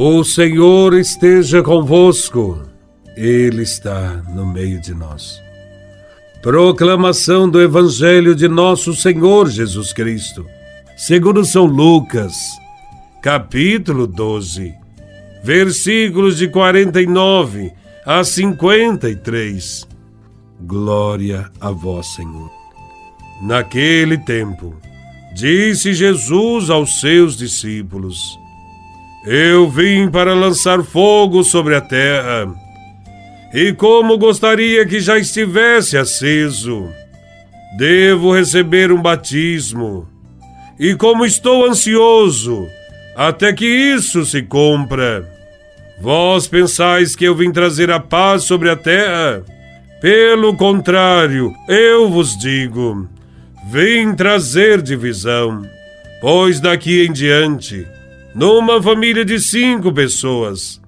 O Senhor esteja convosco, Ele está no meio de nós. Proclamação do Evangelho de Nosso Senhor Jesus Cristo, segundo São Lucas, capítulo 12, versículos de 49 a 53. Glória a Vós, Senhor. Naquele tempo, disse Jesus aos seus discípulos: eu vim para lançar fogo sobre a terra. E como gostaria que já estivesse aceso. Devo receber um batismo. E como estou ansioso, até que isso se cumpra. Vós pensais que eu vim trazer a paz sobre a terra? Pelo contrário, eu vos digo: vim trazer divisão. Pois daqui em diante numa família de cinco pessoas,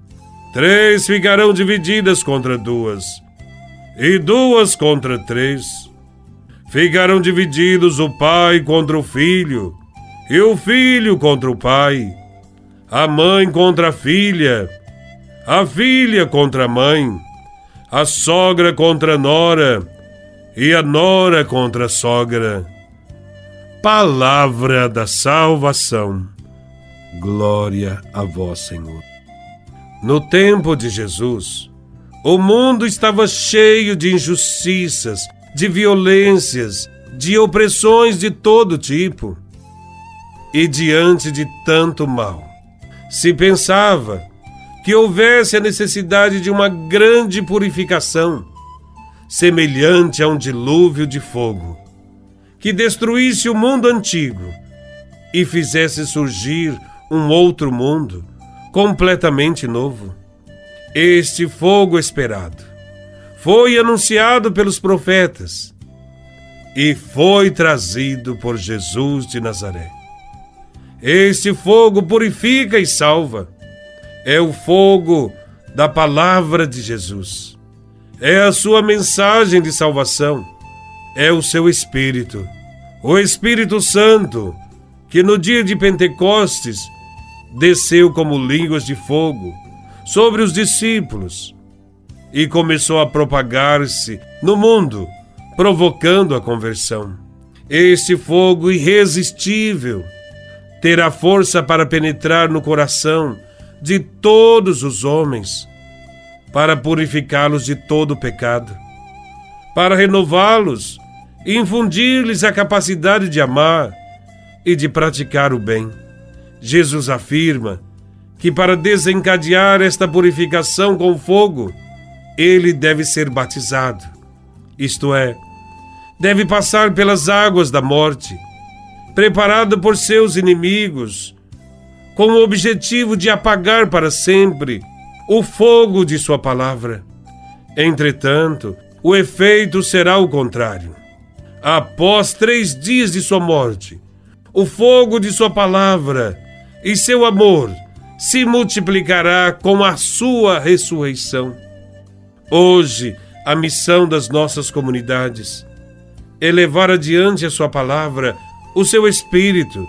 três ficarão divididas contra duas, e duas contra três. Ficarão divididos o pai contra o filho, e o filho contra o pai, a mãe contra a filha, a filha contra a mãe, a sogra contra a nora, e a nora contra a sogra. Palavra da salvação. Glória a vós, Senhor. No tempo de Jesus, o mundo estava cheio de injustiças, de violências, de opressões de todo tipo. E diante de tanto mal, se pensava que houvesse a necessidade de uma grande purificação, semelhante a um dilúvio de fogo, que destruísse o mundo antigo e fizesse surgir um outro mundo, completamente novo. Este fogo esperado foi anunciado pelos profetas e foi trazido por Jesus de Nazaré. Este fogo purifica e salva. É o fogo da palavra de Jesus. É a sua mensagem de salvação. É o seu Espírito. O Espírito Santo, que no dia de Pentecostes desceu como línguas de fogo sobre os discípulos e começou a propagar-se no mundo, provocando a conversão. Este fogo irresistível terá força para penetrar no coração de todos os homens, para purificá-los de todo pecado, para renová-los e infundir-lhes a capacidade de amar e de praticar o bem. Jesus afirma que para desencadear esta purificação com fogo, ele deve ser batizado, isto é, deve passar pelas águas da morte, preparado por seus inimigos, com o objetivo de apagar para sempre o fogo de Sua palavra. Entretanto, o efeito será o contrário. Após três dias de sua morte, o fogo de Sua palavra e seu amor se multiplicará com a sua ressurreição. Hoje, a missão das nossas comunidades é levar adiante a sua palavra, o seu espírito,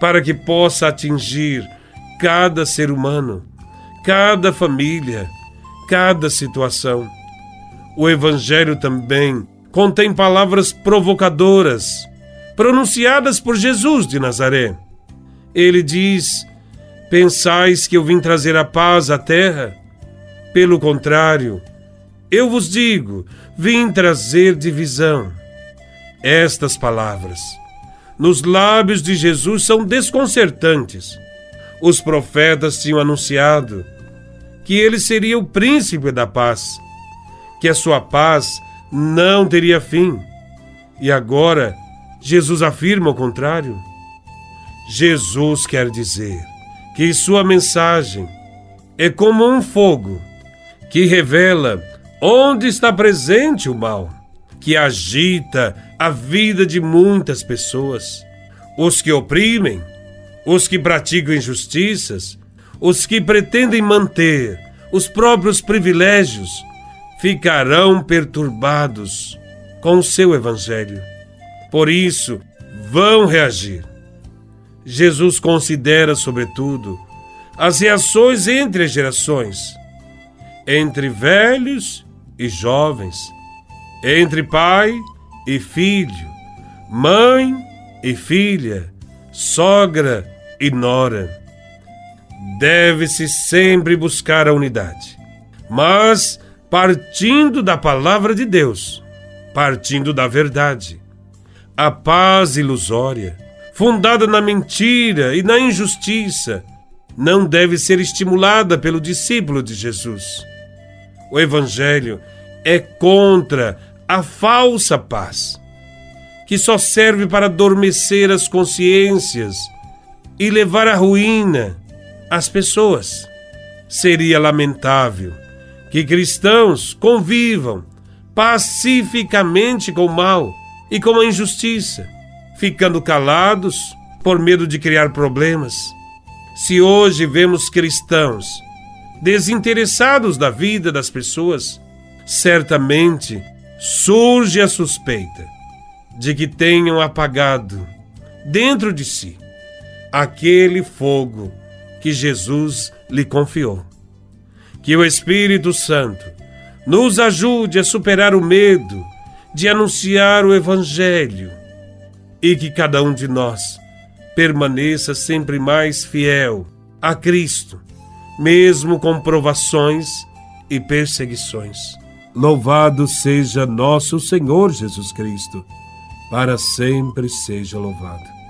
para que possa atingir cada ser humano, cada família, cada situação. O Evangelho também contém palavras provocadoras, pronunciadas por Jesus de Nazaré ele diz: Pensais que eu vim trazer a paz à terra? Pelo contrário, eu vos digo: vim trazer divisão. Estas palavras, nos lábios de Jesus, são desconcertantes. Os profetas tinham anunciado que ele seria o príncipe da paz, que a sua paz não teria fim. E agora, Jesus afirma o contrário. Jesus quer dizer que sua mensagem é como um fogo que revela onde está presente o mal, que agita a vida de muitas pessoas, os que oprimem, os que praticam injustiças, os que pretendem manter os próprios privilégios, ficarão perturbados com o seu evangelho. Por isso, vão reagir Jesus considera, sobretudo, as reações entre as gerações, entre velhos e jovens, entre pai e filho, mãe e filha, sogra e nora. Deve-se sempre buscar a unidade, mas partindo da palavra de Deus, partindo da verdade. A paz ilusória, fundada na mentira e na injustiça, não deve ser estimulada pelo discípulo de Jesus. O Evangelho é contra a falsa paz, que só serve para adormecer as consciências e levar à ruína as pessoas. Seria lamentável que cristãos convivam pacificamente com o mal e com a injustiça, ficando calados por medo de criar problemas. Se hoje vemos cristãos desinteressados da vida das pessoas, certamente surge a suspeita de que tenham apagado dentro de si aquele fogo que Jesus lhe confiou. Que o Espírito Santo nos ajude a superar o medo de anunciar o Evangelho e que cada um de nós permaneça sempre mais fiel a Cristo, mesmo com provações e perseguições. Louvado seja nosso Senhor Jesus Cristo, para sempre seja louvado.